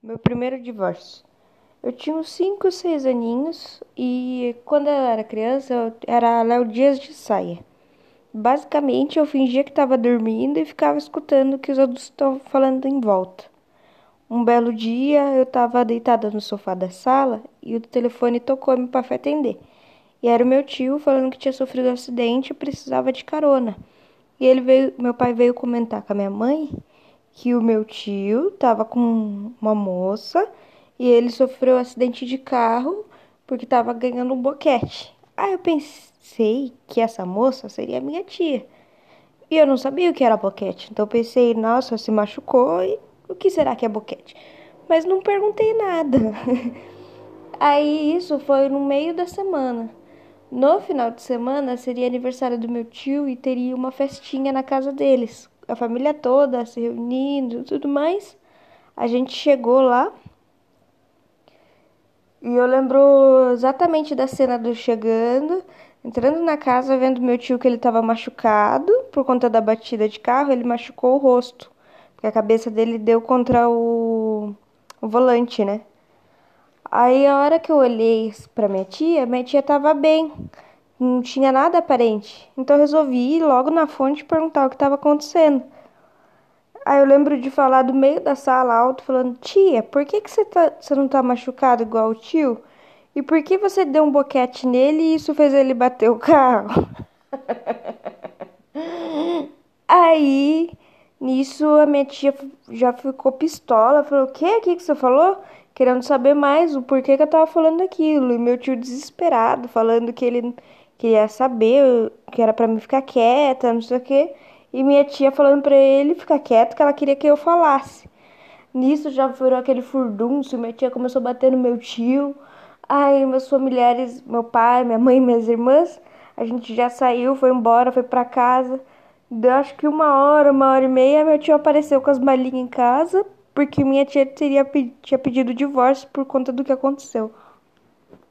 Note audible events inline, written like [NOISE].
Meu primeiro divórcio. Eu tinha uns 5, 6 aninhos e quando eu era criança eu era Léo Dias de saia. Basicamente eu fingia que estava dormindo e ficava escutando o que os adultos estavam falando em volta. Um belo dia eu estava deitada no sofá da sala e o telefone tocou-me para atender. E era o meu tio falando que tinha sofrido um acidente e precisava de carona. E ele veio, meu pai veio comentar com a minha mãe que o meu tio estava com uma moça e ele sofreu um acidente de carro porque estava ganhando um boquete. Aí eu pensei que essa moça seria minha tia. E eu não sabia o que era boquete. Então eu pensei, nossa, se machucou e o que será que é boquete? Mas não perguntei nada. [LAUGHS] Aí isso foi no meio da semana. No final de semana seria aniversário do meu tio e teria uma festinha na casa deles. A família toda se reunindo tudo mais. A gente chegou lá. E eu lembro exatamente da cena do chegando, entrando na casa, vendo meu tio que ele estava machucado por conta da batida de carro, ele machucou o rosto. Porque a cabeça dele deu contra o, o volante, né? Aí a hora que eu olhei para minha tia, minha tia tava bem, não tinha nada aparente. Então eu resolvi ir logo na fonte perguntar o que estava acontecendo. Aí eu lembro de falar do meio da sala alto, falando: Tia, por que, que você, tá, você não tá machucado igual o tio? E por que você deu um boquete nele e isso fez ele bater o carro? [LAUGHS] Aí, nisso, a minha tia já ficou pistola, falou: O que? O que, que você falou? querendo saber mais o porquê que eu tava falando aquilo. E meu tio desesperado, falando que ele queria saber, que era para mim ficar quieta, não sei o quê. E minha tia falando para ele ficar quieto, que ela queria que eu falasse. Nisso já virou aquele furdúncio, minha tia começou a bater no meu tio. Aí meus familiares, meu pai, minha mãe, minhas irmãs, a gente já saiu, foi embora, foi para casa. Deu acho que uma hora, uma hora e meia, meu tio apareceu com as malinhas em casa porque minha tia teria, tinha pedido divórcio por conta do que aconteceu.